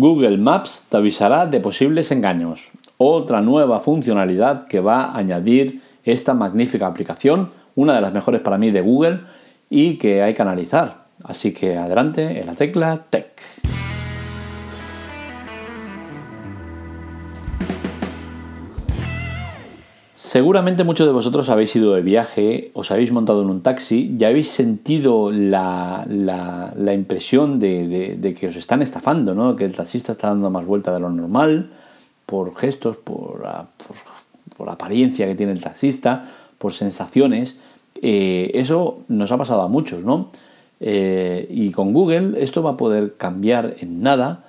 Google Maps te avisará de posibles engaños. Otra nueva funcionalidad que va a añadir esta magnífica aplicación, una de las mejores para mí de Google y que hay que analizar. Así que adelante en la tecla Tech. Seguramente muchos de vosotros habéis ido de viaje, os habéis montado en un taxi y habéis sentido la, impresión de, que os están estafando, ¿no? que el taxista está dando más vuelta de lo normal, por gestos, por, la apariencia que tiene el taxista, por sensaciones. Eh, eso nos ha pasado a muchos, ¿no? Eh, y con Google esto va a poder cambiar en nada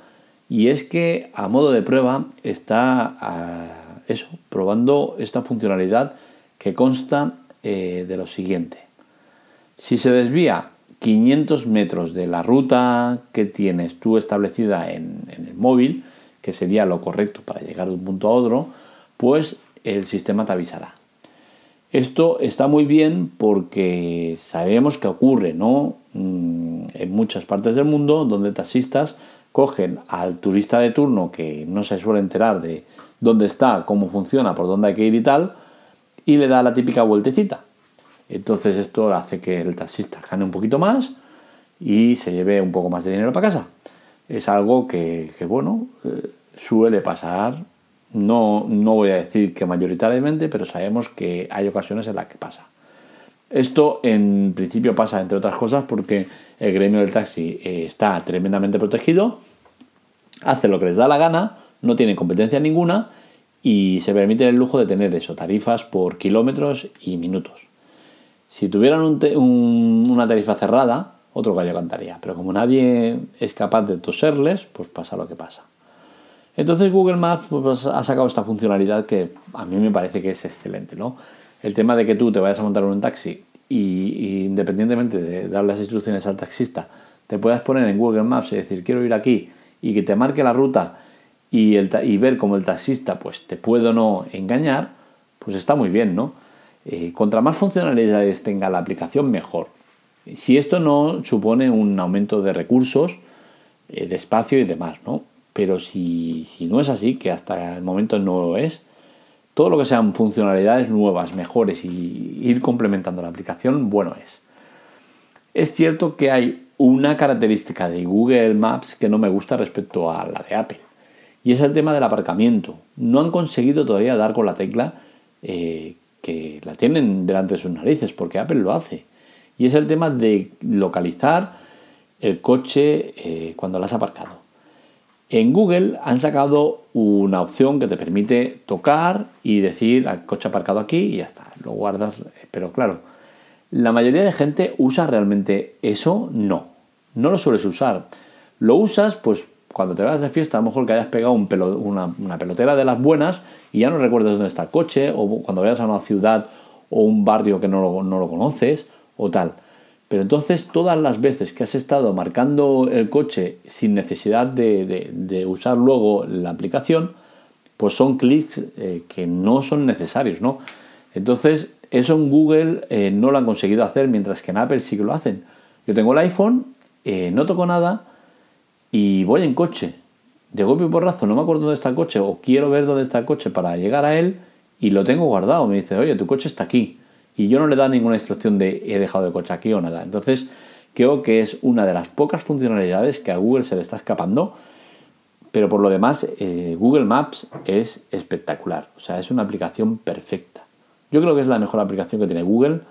y es que a modo de prueba está... Ah, eso, probando esta funcionalidad que consta eh, de lo siguiente. Si se desvía 500 metros de la ruta que tienes tú establecida en, el móvil, que sería lo correcto para llegar de un punto a otro, pues el sistema te avisará. Esto está muy bien porque sabemos que ocurre, ¿no? Mm, en muchas partes del mundo donde taxistas cogen al turista de turno que no se suele enterar de dónde está, cómo funciona, por dónde hay que ir y tal, y le da la típica vueltecita. Entonces esto hace que el taxista gane un poquito más y se lleve un poco más de dinero para casa. Es algo que, bueno, eh, suele pasar. No, no voy a decir que mayoritariamente, pero sabemos que hay ocasiones en las que pasa. Esto en principio pasa, entre otras cosas, porque el gremio del taxi eh, está tremendamente protegido, hace lo que les da la gana, no tiene competencia ninguna y se permite el lujo de tener eso, tarifas por kilómetros y minutos. Si tuvieran una tarifa cerrada, otro gallo cantaría, pero como nadie es capaz de toserles, pues pasa lo que pasa. Entonces Google Maps pues, ha sacado esta funcionalidad que a mí me parece que es excelente, ¿no? El tema de que tú te vayas a montar un taxi y, independientemente de dar las instrucciones al taxista, te puedas poner en Google Maps y decir quiero ir aquí y que te marque la ruta y, ver cómo el taxista pues te puede o no engañar, pues está muy bien, ¿no? Eh, contra más funcionalidades tenga la aplicación, mejor. Si esto no supone un aumento de recursos, eh, de espacio y demás, ¿no? Pero si, si no es así, que hasta el momento no lo es, todo lo que sean funcionalidades nuevas, mejores y ir complementando la aplicación, bueno es. Es cierto que hay una característica de Google Maps que no me gusta respecto a la de Apple. Y es el tema del aparcamiento. No han conseguido todavía dar con la tecla eh, que la tienen delante de sus narices, porque Apple lo hace. Y es el tema de localizar el coche eh, cuando lo has aparcado. En Google han sacado una opción que te permite tocar y decir al coche aparcado aquí y ya está. Lo guardas. Pero claro, la mayoría de gente usa realmente eso, no. No lo sueles usar. Lo usas, pues cuando te vas de fiesta, a lo mejor que hayas pegado un una, pelotera de las buenas y ya no recuerdas dónde está el coche, o cuando vayas a una ciudad o un barrio que no lo, no lo conoces, o tal. Pero entonces todas las veces que has estado marcando el coche sin necesidad de, usar luego la aplicación, pues son clics eh, que no son necesarios, ¿no? Entonces eso en Google eh, no lo han conseguido hacer, mientras que en Apple sí que lo hacen. Yo tengo el iPhone, eh, no toco nada y voy en coche. De golpe y porrazo no me acuerdo dónde está el coche o quiero ver dónde está el coche para llegar a él y lo tengo guardado. Me dice, oye, tu coche está aquí. Y yo no le da ninguna instrucción de he dejado el coche aquí o nada. Entonces creo que es una de las pocas funcionalidades que a Google se le está escapando. Pero por lo demás, eh, Google Maps es espectacular. O sea, es una aplicación perfecta. Yo creo que es la mejor aplicación que tiene Google.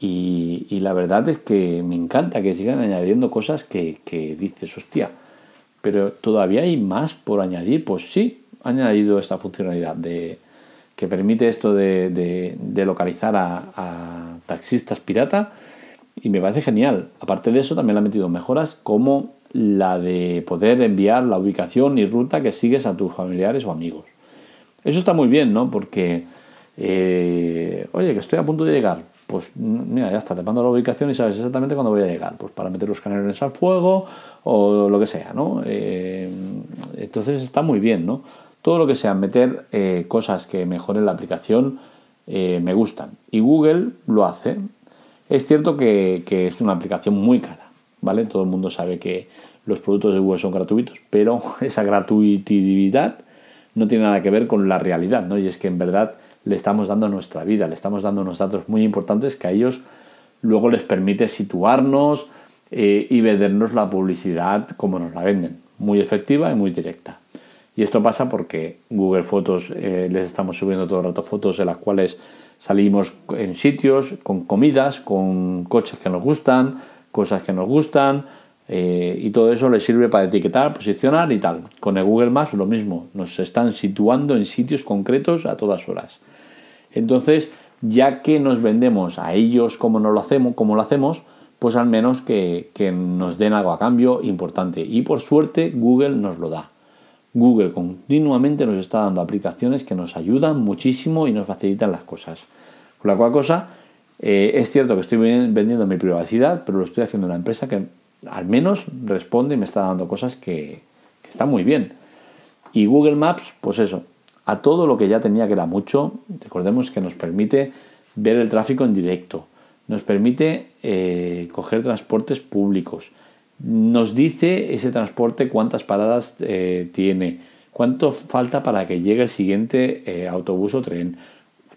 Y, la verdad es que me encanta que sigan añadiendo cosas que, que dices, hostia, pero todavía hay más por añadir. Pues sí, han añadido esta funcionalidad de que permite esto de, localizar a, taxistas pirata y me parece genial. Aparte de eso, también le han metido mejoras como la de poder enviar la ubicación y ruta que sigues a tus familiares o amigos. Eso está muy bien, ¿no? Porque, eh, oye, que estoy a punto de llegar pues mira, ya está, te mando la ubicación y sabes exactamente cuándo voy a llegar, pues para meter los canales al fuego o lo que sea, ¿no? Eh, entonces está muy bien, ¿no? Todo lo que sea meter eh, cosas que mejoren la aplicación eh, me gustan. Y Google lo hace. Es cierto que, es una aplicación muy cara, ¿vale? Todo el mundo sabe que los productos de Google son gratuitos, pero esa gratuitividad no tiene nada que ver con la realidad, ¿no? Y es que en verdad le estamos dando nuestra vida, le estamos dando unos datos muy importantes que a ellos luego les permite situarnos eh, y vendernos la publicidad como nos la venden, muy efectiva y muy directa. Y esto pasa porque Google Fotos eh, les estamos subiendo todo el rato fotos en las cuales salimos en sitios con comidas, con coches que nos gustan, cosas que nos gustan, eh, y todo eso les sirve para etiquetar, posicionar y tal. Con el Google Maps lo mismo, nos están situando en sitios concretos a todas horas. Entonces, ya que nos vendemos a ellos como, lo, hacemos, lo hacemos, pues al menos que, que nos den algo a cambio importante. Y por suerte Google nos lo da. Google continuamente nos está dando aplicaciones que nos ayudan muchísimo y nos facilitan las cosas. Con la cual cosa, eh, es cierto que estoy vendiendo mi privacidad, pero lo estoy haciendo en una empresa que al menos responde y me está dando cosas que, que están muy bien. Y Google Maps, pues eso, a todo lo que ya tenía que era mucho, recordemos que nos permite ver el tráfico en directo, nos permite eh, coger transportes públicos, nos dice ese transporte cuántas paradas eh, tiene, cuánto falta para que llegue el siguiente eh, autobús o tren.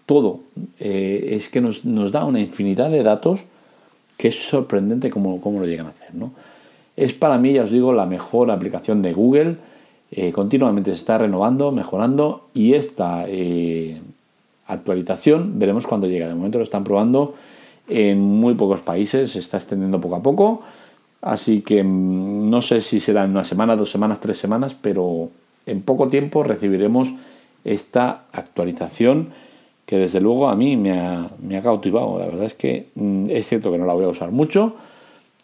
Todo. es que nos, da una infinidad de datos que es sorprendente cómo, cómo lo llegan a hacer. ¿no? Es para mí, ya os digo, la mejor aplicación de Google eh, continuamente se está renovando, mejorando y esta eh, actualización veremos cuando llega. De momento lo están probando en muy pocos países, se está extendiendo poco a poco, así que mm, no sé si será en una semana, dos semanas, tres semanas, pero en poco tiempo recibiremos esta actualización que desde luego a mí me ha, cautivado. La verdad es que mm, es cierto que no la voy a usar mucho.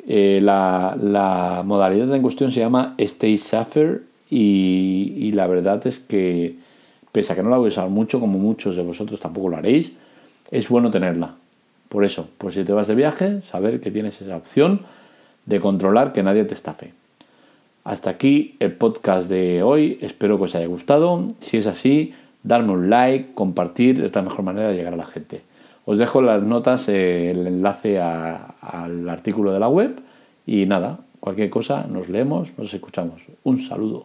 Eh, la, la modalidad en cuestión se llama Stay Safer y, la verdad es que, pese a que no la voy a usar mucho, como muchos de vosotros tampoco lo haréis, es bueno tenerla. Por eso, por si te vas de viaje, saber que tienes esa opción de controlar que nadie te estafe. Hasta aquí el podcast de hoy, espero que os haya gustado. Si es así, darme un like, compartir, es la mejor manera de llegar a la gente. Os dejo las notas el enlace al artículo de la web y nada, Cualquier cosa, nos leemos, nos escuchamos. Un saludo.